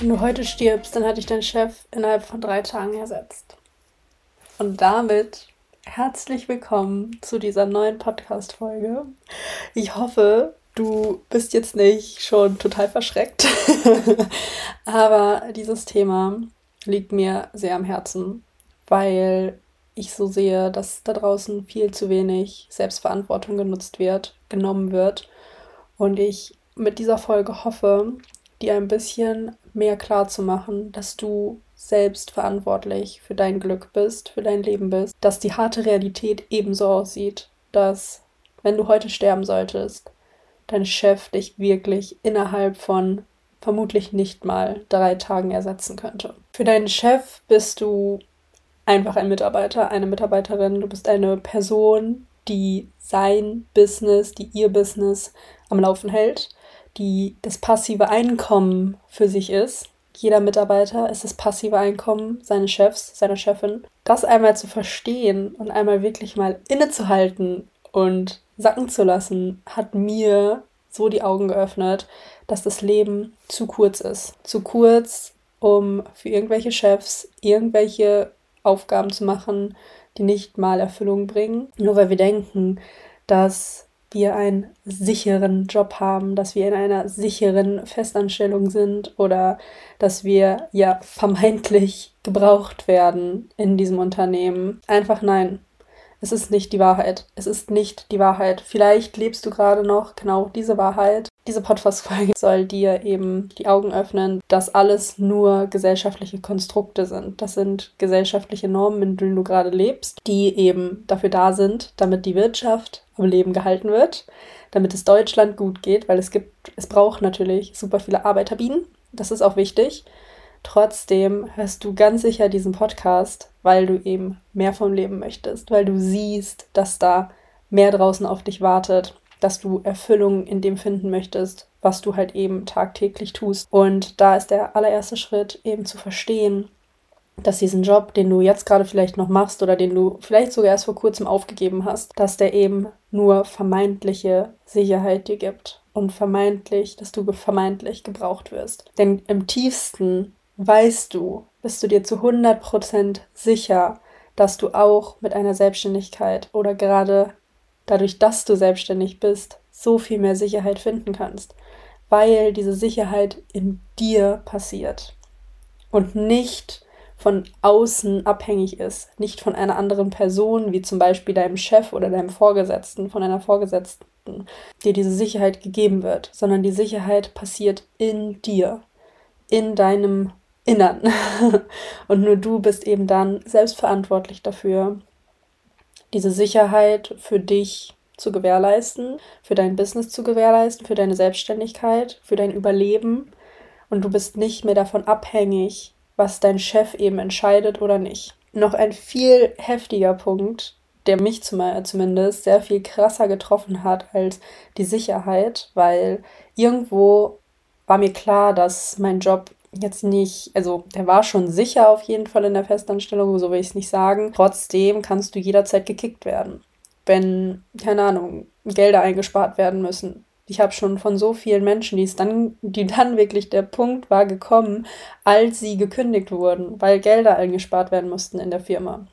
Wenn du heute stirbst, dann hat dich dein Chef innerhalb von drei Tagen ersetzt. Und damit herzlich willkommen zu dieser neuen Podcast-Folge. Ich hoffe, du bist jetzt nicht schon total verschreckt, aber dieses Thema liegt mir sehr am Herzen, weil ich so sehe, dass da draußen viel zu wenig Selbstverantwortung genutzt wird, genommen wird. Und ich mit dieser Folge hoffe, dir ein bisschen mehr klar zu machen, dass du selbst verantwortlich für dein Glück bist, für dein Leben bist, dass die harte Realität ebenso aussieht, dass wenn du heute sterben solltest, dein Chef dich wirklich innerhalb von vermutlich nicht mal drei Tagen ersetzen könnte. Für deinen Chef bist du einfach ein Mitarbeiter, eine Mitarbeiterin, du bist eine Person, die sein Business, die ihr Business am Laufen hält die das passive Einkommen für sich ist. Jeder Mitarbeiter ist das passive Einkommen seines Chefs, seiner Chefin. Das einmal zu verstehen und einmal wirklich mal innezuhalten und sacken zu lassen, hat mir so die Augen geöffnet, dass das Leben zu kurz ist. Zu kurz, um für irgendwelche Chefs irgendwelche Aufgaben zu machen, die nicht mal Erfüllung bringen. Nur weil wir denken, dass wir einen sicheren Job haben, dass wir in einer sicheren Festanstellung sind oder dass wir ja vermeintlich gebraucht werden in diesem Unternehmen. Einfach nein. Es ist nicht die Wahrheit. Es ist nicht die Wahrheit. Vielleicht lebst du gerade noch genau diese Wahrheit. Diese Podcast-Folge soll dir eben die Augen öffnen, dass alles nur gesellschaftliche Konstrukte sind. Das sind gesellschaftliche Normen, in denen du gerade lebst, die eben dafür da sind, damit die Wirtschaft am Leben gehalten wird, damit es Deutschland gut geht, weil es gibt, es braucht natürlich super viele Arbeiterbienen. Das ist auch wichtig. Trotzdem hörst du ganz sicher diesen Podcast, weil du eben mehr vom Leben möchtest, weil du siehst, dass da mehr draußen auf dich wartet, dass du Erfüllung in dem finden möchtest, was du halt eben tagtäglich tust. Und da ist der allererste Schritt eben zu verstehen, dass diesen Job, den du jetzt gerade vielleicht noch machst oder den du vielleicht sogar erst vor kurzem aufgegeben hast, dass der eben nur vermeintliche Sicherheit dir gibt und vermeintlich, dass du vermeintlich gebraucht wirst. Denn im tiefsten weißt du, bist du dir zu 100% sicher, dass du auch mit einer Selbstständigkeit oder gerade dadurch, dass du selbstständig bist, so viel mehr Sicherheit finden kannst, weil diese Sicherheit in dir passiert und nicht von außen abhängig ist, nicht von einer anderen Person, wie zum Beispiel deinem Chef oder deinem Vorgesetzten, von einer Vorgesetzten, dir diese Sicherheit gegeben wird, sondern die Sicherheit passiert in dir, in deinem Innern. Und nur du bist eben dann selbstverantwortlich dafür, diese Sicherheit für dich zu gewährleisten, für dein Business zu gewährleisten, für deine Selbstständigkeit, für dein Überleben. Und du bist nicht mehr davon abhängig, was dein Chef eben entscheidet oder nicht. Noch ein viel heftiger Punkt, der mich zumindest sehr viel krasser getroffen hat als die Sicherheit, weil irgendwo war mir klar, dass mein Job jetzt nicht, also der war schon sicher auf jeden Fall in der Festanstellung, so will ich es nicht sagen. Trotzdem kannst du jederzeit gekickt werden, wenn, keine Ahnung, Gelder eingespart werden müssen. Ich habe schon von so vielen Menschen, die es dann, die dann wirklich der Punkt war gekommen, als sie gekündigt wurden, weil Gelder eingespart werden mussten in der Firma.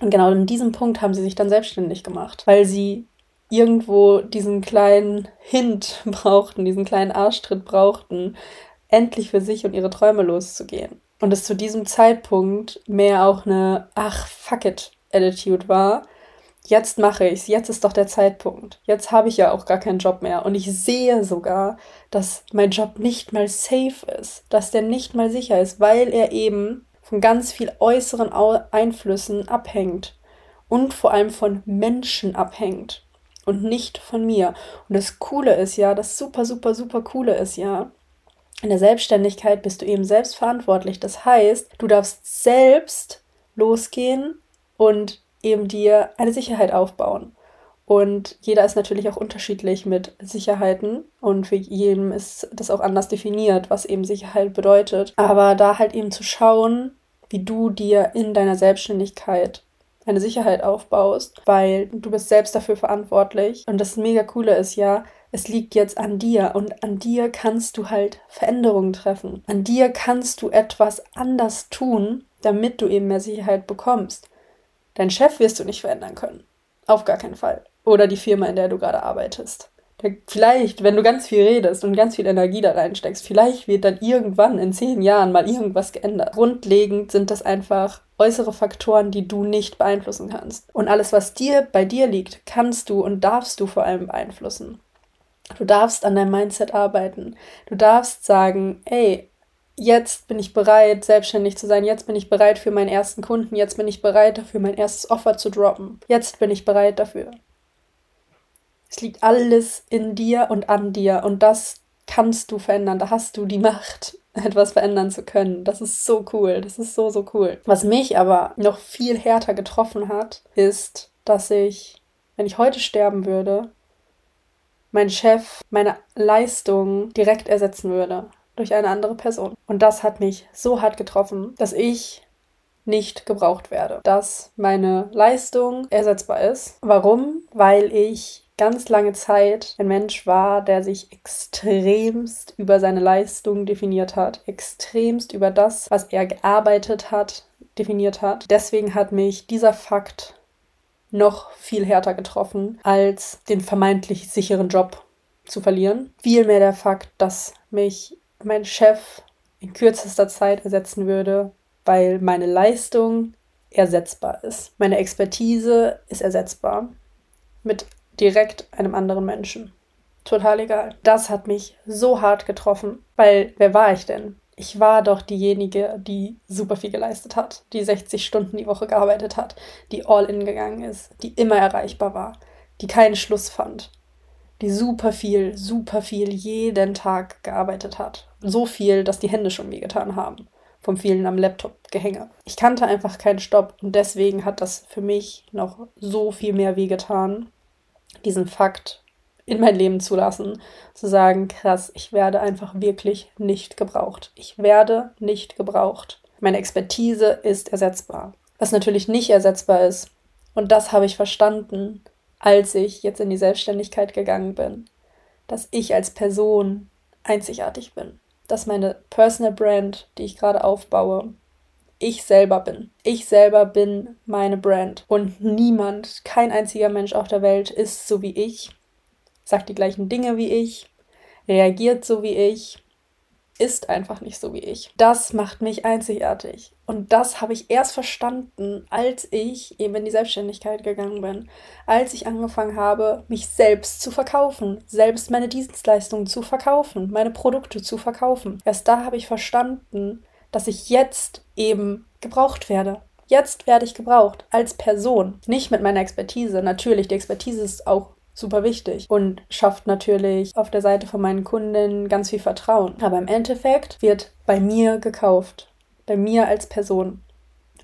Und genau in diesem Punkt haben sie sich dann selbstständig gemacht, weil sie irgendwo diesen kleinen Hint brauchten, diesen kleinen Arschtritt brauchten, endlich für sich und ihre Träume loszugehen. Und es zu diesem Zeitpunkt mehr auch eine Ach, fuck it Attitude war. Jetzt mache ich's, jetzt ist doch der Zeitpunkt. Jetzt habe ich ja auch gar keinen Job mehr. Und ich sehe sogar, dass mein Job nicht mal safe ist, dass der nicht mal sicher ist, weil er eben von ganz viel äußeren Einflüssen abhängt und vor allem von Menschen abhängt und nicht von mir. Und das Coole ist ja, das super, super, super Coole ist ja, In der Selbstständigkeit bist du eben selbst verantwortlich. Das heißt, du darfst selbst losgehen und eben dir eine Sicherheit aufbauen. Und jeder ist natürlich auch unterschiedlich mit Sicherheiten und für jeden ist das auch anders definiert, was eben Sicherheit bedeutet. Aber da halt eben zu schauen, wie du dir in deiner Selbstständigkeit eine Sicherheit aufbaust, weil du bist selbst dafür verantwortlich. Und das mega coole ist ja, es liegt jetzt an dir und an dir kannst du halt Veränderungen treffen. An dir kannst du etwas anders tun, damit du eben mehr Sicherheit bekommst. Dein Chef wirst du nicht verändern können. Auf gar keinen Fall. Oder die Firma, in der du gerade arbeitest. Vielleicht, wenn du ganz viel redest und ganz viel Energie da reinsteckst, vielleicht wird dann irgendwann in zehn Jahren mal irgendwas geändert. Grundlegend sind das einfach äußere Faktoren, die du nicht beeinflussen kannst. Und alles, was dir bei dir liegt, kannst du und darfst du vor allem beeinflussen. Du darfst an deinem Mindset arbeiten. Du darfst sagen, ey, jetzt bin ich bereit, selbstständig zu sein. Jetzt bin ich bereit für meinen ersten Kunden. Jetzt bin ich bereit dafür, mein erstes Offer zu droppen. Jetzt bin ich bereit dafür. Es liegt alles in dir und an dir und das kannst du verändern. Da hast du die Macht, etwas verändern zu können. Das ist so cool. Das ist so, so cool. Was mich aber noch viel härter getroffen hat, ist, dass ich, wenn ich heute sterben würde, mein Chef meine Leistung direkt ersetzen würde durch eine andere Person. Und das hat mich so hart getroffen, dass ich nicht gebraucht werde, dass meine Leistung ersetzbar ist. Warum? Weil ich ganz lange Zeit ein Mensch war, der sich extremst über seine Leistung definiert hat, extremst über das, was er gearbeitet hat, definiert hat. Deswegen hat mich dieser Fakt noch viel härter getroffen, als den vermeintlich sicheren Job zu verlieren. Vielmehr der Fakt, dass mich mein Chef in kürzester Zeit ersetzen würde, weil meine Leistung ersetzbar ist. Meine Expertise ist ersetzbar. Mit direkt einem anderen Menschen. Total egal. Das hat mich so hart getroffen, weil wer war ich denn? Ich war doch diejenige, die super viel geleistet hat, die 60 Stunden die Woche gearbeitet hat, die all in gegangen ist, die immer erreichbar war, die keinen Schluss fand, die super viel, super viel jeden Tag gearbeitet hat. So viel, dass die Hände schon wehgetan haben vom vielen am Laptop gehänge. Ich kannte einfach keinen Stopp und deswegen hat das für mich noch so viel mehr wehgetan, diesen Fakt in mein Leben zu lassen, zu sagen, krass, ich werde einfach wirklich nicht gebraucht. Ich werde nicht gebraucht. Meine Expertise ist ersetzbar. Was natürlich nicht ersetzbar ist, und das habe ich verstanden, als ich jetzt in die Selbstständigkeit gegangen bin, dass ich als Person einzigartig bin. Dass meine Personal Brand, die ich gerade aufbaue, ich selber bin. Ich selber bin meine Brand. Und niemand, kein einziger Mensch auf der Welt ist so wie ich, sagt die gleichen Dinge wie ich, reagiert so wie ich, ist einfach nicht so wie ich. Das macht mich einzigartig. Und das habe ich erst verstanden, als ich eben in die Selbstständigkeit gegangen bin. Als ich angefangen habe, mich selbst zu verkaufen, selbst meine Dienstleistungen zu verkaufen, meine Produkte zu verkaufen. Erst da habe ich verstanden, dass ich jetzt eben gebraucht werde. Jetzt werde ich gebraucht als Person, nicht mit meiner Expertise. Natürlich, die Expertise ist auch super wichtig und schafft natürlich auf der Seite von meinen Kunden ganz viel Vertrauen. Aber im Endeffekt wird bei mir gekauft, bei mir als Person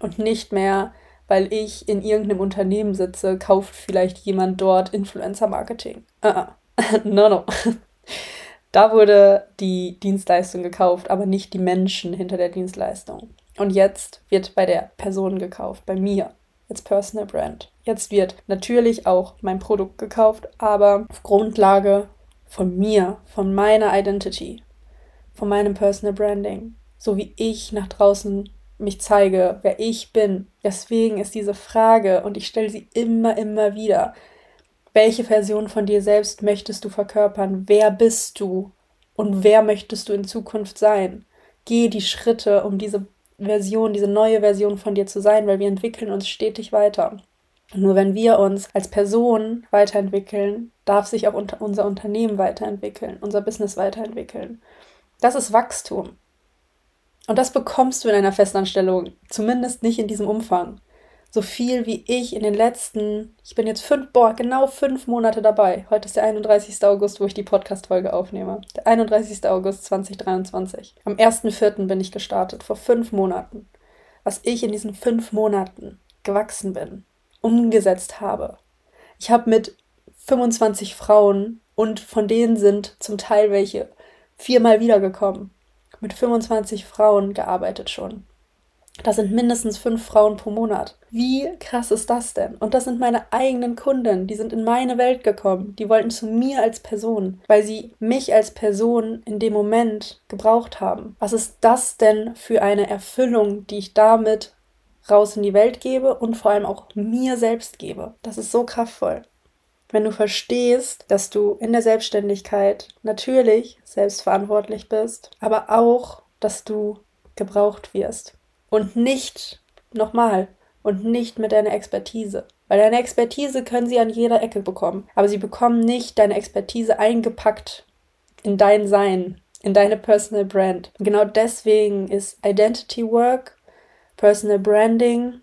und nicht mehr, weil ich in irgendeinem Unternehmen sitze, kauft vielleicht jemand dort Influencer Marketing. Uh -uh. no, no. Da wurde die Dienstleistung gekauft, aber nicht die Menschen hinter der Dienstleistung. Und jetzt wird bei der Person gekauft, bei mir als Personal Brand. Jetzt wird natürlich auch mein Produkt gekauft, aber auf Grundlage von mir, von meiner Identity, von meinem Personal Branding, so wie ich nach draußen mich zeige, wer ich bin. Deswegen ist diese Frage, und ich stelle sie immer, immer wieder, welche Version von dir selbst möchtest du verkörpern? Wer bist du? Und wer möchtest du in Zukunft sein? Geh die Schritte, um diese Version, diese neue Version von dir zu sein, weil wir entwickeln uns stetig weiter. Und nur wenn wir uns als Person weiterentwickeln, darf sich auch unser Unternehmen weiterentwickeln, unser Business weiterentwickeln. Das ist Wachstum. Und das bekommst du in einer Festanstellung, zumindest nicht in diesem Umfang. So viel wie ich in den letzten, ich bin jetzt fünf, boah, genau fünf Monate dabei. Heute ist der 31. August, wo ich die Podcast-Folge aufnehme. Der 31. August 2023. Am 1.4. bin ich gestartet, vor fünf Monaten. Was ich in diesen fünf Monaten gewachsen bin, umgesetzt habe. Ich habe mit 25 Frauen und von denen sind zum Teil welche viermal wiedergekommen. Mit 25 Frauen gearbeitet schon. Das sind mindestens fünf Frauen pro Monat. Wie krass ist das denn? Und das sind meine eigenen Kunden. Die sind in meine Welt gekommen. Die wollten zu mir als Person, weil sie mich als Person in dem Moment gebraucht haben. Was ist das denn für eine Erfüllung, die ich damit raus in die Welt gebe und vor allem auch mir selbst gebe? Das ist so kraftvoll. Wenn du verstehst, dass du in der Selbstständigkeit natürlich selbstverantwortlich bist, aber auch, dass du gebraucht wirst und nicht, nochmal, und nicht mit deiner Expertise. Weil deine Expertise können sie an jeder Ecke bekommen. Aber sie bekommen nicht deine Expertise eingepackt in dein Sein, in deine Personal Brand. Und genau deswegen ist Identity Work, Personal Branding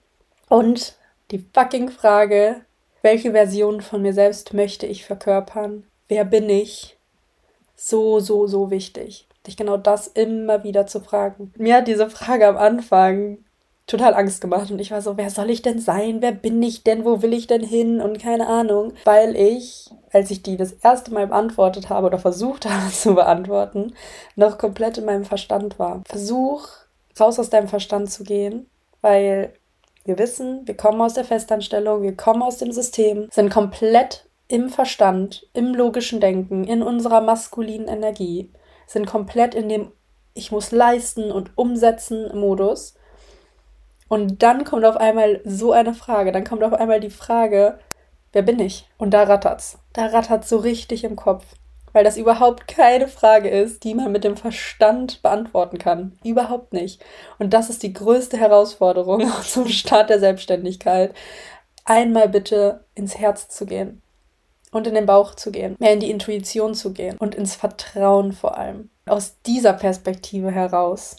und die fucking Frage, welche Version von mir selbst möchte ich verkörpern? Wer bin ich? So, so, so wichtig dich genau das immer wieder zu fragen. Mir hat diese Frage am Anfang total Angst gemacht und ich war so, wer soll ich denn sein? Wer bin ich denn? Wo will ich denn hin? Und keine Ahnung, weil ich, als ich die das erste Mal beantwortet habe oder versucht habe zu beantworten, noch komplett in meinem Verstand war. Versuch, raus aus deinem Verstand zu gehen, weil wir wissen, wir kommen aus der Festanstellung, wir kommen aus dem System, sind komplett im Verstand, im logischen Denken, in unserer maskulinen Energie sind komplett in dem Ich muss leisten und umsetzen Modus. Und dann kommt auf einmal so eine Frage. Dann kommt auf einmal die Frage, wer bin ich? Und da rattert's. Da rattert's so richtig im Kopf. Weil das überhaupt keine Frage ist, die man mit dem Verstand beantworten kann. Überhaupt nicht. Und das ist die größte Herausforderung zum Start der Selbstständigkeit. Einmal bitte ins Herz zu gehen und in den Bauch zu gehen, mehr in die Intuition zu gehen und ins Vertrauen vor allem. Aus dieser Perspektive heraus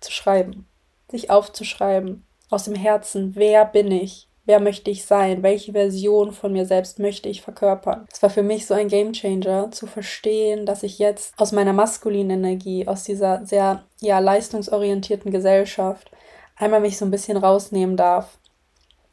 zu schreiben, sich aufzuschreiben, aus dem Herzen, wer bin ich? Wer möchte ich sein? Welche Version von mir selbst möchte ich verkörpern? Es war für mich so ein Gamechanger zu verstehen, dass ich jetzt aus meiner maskulinen Energie, aus dieser sehr ja leistungsorientierten Gesellschaft einmal mich so ein bisschen rausnehmen darf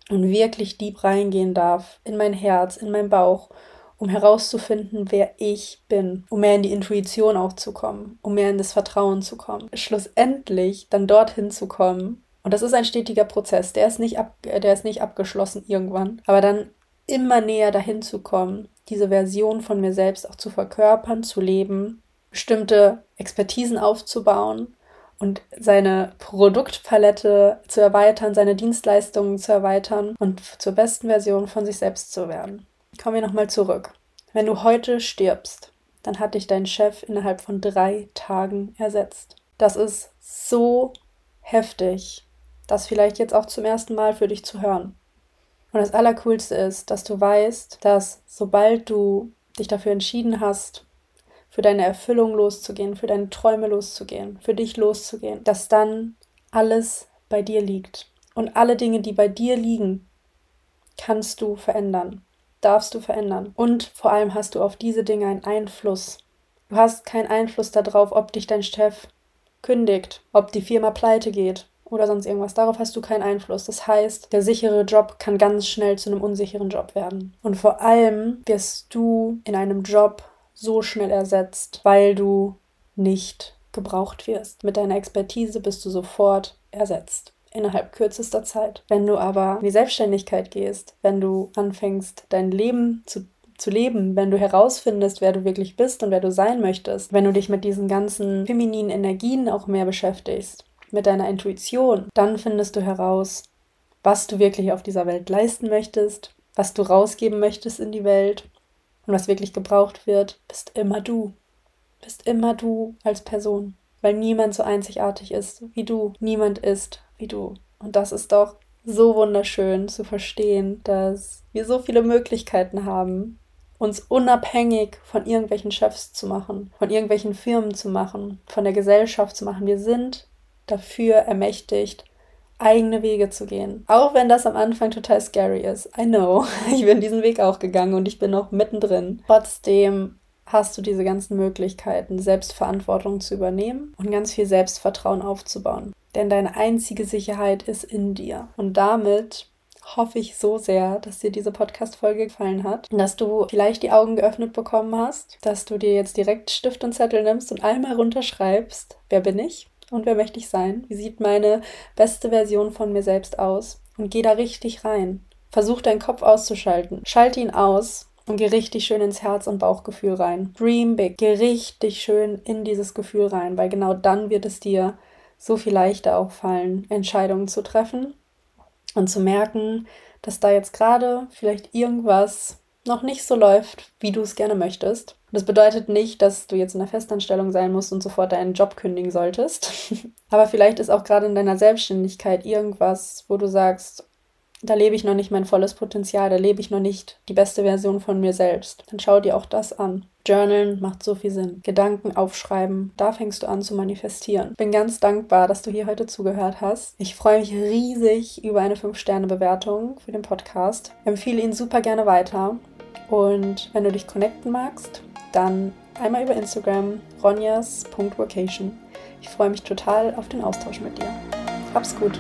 und wirklich deep reingehen darf in mein Herz, in mein Bauch, um herauszufinden, wer ich bin, um mehr in die Intuition auch zu kommen, um mehr in das Vertrauen zu kommen. Schlussendlich dann dorthin zu kommen. Und das ist ein stetiger Prozess, der ist nicht, ab, der ist nicht abgeschlossen irgendwann, aber dann immer näher dahin zu kommen, diese Version von mir selbst auch zu verkörpern, zu leben, bestimmte Expertisen aufzubauen und seine Produktpalette zu erweitern, seine Dienstleistungen zu erweitern und zur besten Version von sich selbst zu werden. Kommen wir nochmal zurück. Wenn du heute stirbst, dann hat dich dein Chef innerhalb von drei Tagen ersetzt. Das ist so heftig, das vielleicht jetzt auch zum ersten Mal für dich zu hören. Und das Allercoolste ist, dass du weißt, dass sobald du dich dafür entschieden hast, für deine Erfüllung loszugehen, für deine Träume loszugehen, für dich loszugehen, dass dann alles bei dir liegt. Und alle Dinge, die bei dir liegen, kannst du verändern, darfst du verändern. Und vor allem hast du auf diese Dinge einen Einfluss. Du hast keinen Einfluss darauf, ob dich dein Chef kündigt, ob die Firma pleite geht oder sonst irgendwas. Darauf hast du keinen Einfluss. Das heißt, der sichere Job kann ganz schnell zu einem unsicheren Job werden. Und vor allem wirst du in einem Job so schnell ersetzt, weil du nicht gebraucht wirst. Mit deiner Expertise bist du sofort ersetzt innerhalb kürzester Zeit. Wenn du aber in die Selbstständigkeit gehst, wenn du anfängst, dein Leben zu, zu leben, wenn du herausfindest, wer du wirklich bist und wer du sein möchtest, wenn du dich mit diesen ganzen femininen Energien auch mehr beschäftigst, mit deiner Intuition, dann findest du heraus, was du wirklich auf dieser Welt leisten möchtest, was du rausgeben möchtest in die Welt und was wirklich gebraucht wird, bist immer du. Bist immer du als Person. Weil niemand so einzigartig ist wie du. Niemand ist wie du. Und das ist doch so wunderschön zu verstehen, dass wir so viele Möglichkeiten haben, uns unabhängig von irgendwelchen Chefs zu machen, von irgendwelchen Firmen zu machen, von der Gesellschaft zu machen. Wir sind dafür ermächtigt, eigene Wege zu gehen. Auch wenn das am Anfang total scary ist. I know. Ich bin diesen Weg auch gegangen und ich bin noch mittendrin. Trotzdem hast du diese ganzen Möglichkeiten, Selbstverantwortung zu übernehmen und ganz viel Selbstvertrauen aufzubauen. Denn deine einzige Sicherheit ist in dir. Und damit hoffe ich so sehr, dass dir diese Podcast-Folge gefallen hat, dass du vielleicht die Augen geöffnet bekommen hast, dass du dir jetzt direkt Stift und Zettel nimmst und einmal runterschreibst, wer bin ich und wer möchte ich sein? Wie sieht meine beste Version von mir selbst aus? Und geh da richtig rein. Versuch deinen Kopf auszuschalten. Schalte ihn aus und geh richtig schön ins Herz- und Bauchgefühl rein. Dream big. Geh richtig schön in dieses Gefühl rein, weil genau dann wird es dir so viel leichter auch fallen, Entscheidungen zu treffen und zu merken, dass da jetzt gerade vielleicht irgendwas noch nicht so läuft, wie du es gerne möchtest. Das bedeutet nicht, dass du jetzt in einer Festanstellung sein musst und sofort deinen Job kündigen solltest. Aber vielleicht ist auch gerade in deiner Selbstständigkeit irgendwas, wo du sagst, da lebe ich noch nicht mein volles Potenzial, da lebe ich noch nicht die beste Version von mir selbst. Dann schau dir auch das an. Journalen macht so viel Sinn. Gedanken aufschreiben, da fängst du an zu manifestieren. Bin ganz dankbar, dass du hier heute zugehört hast. Ich freue mich riesig über eine 5-Sterne-Bewertung für den Podcast. Empfehle ihn super gerne weiter. Und wenn du dich connecten magst, dann einmal über Instagram ronjas.vocation. Ich freue mich total auf den Austausch mit dir. Hab's gut.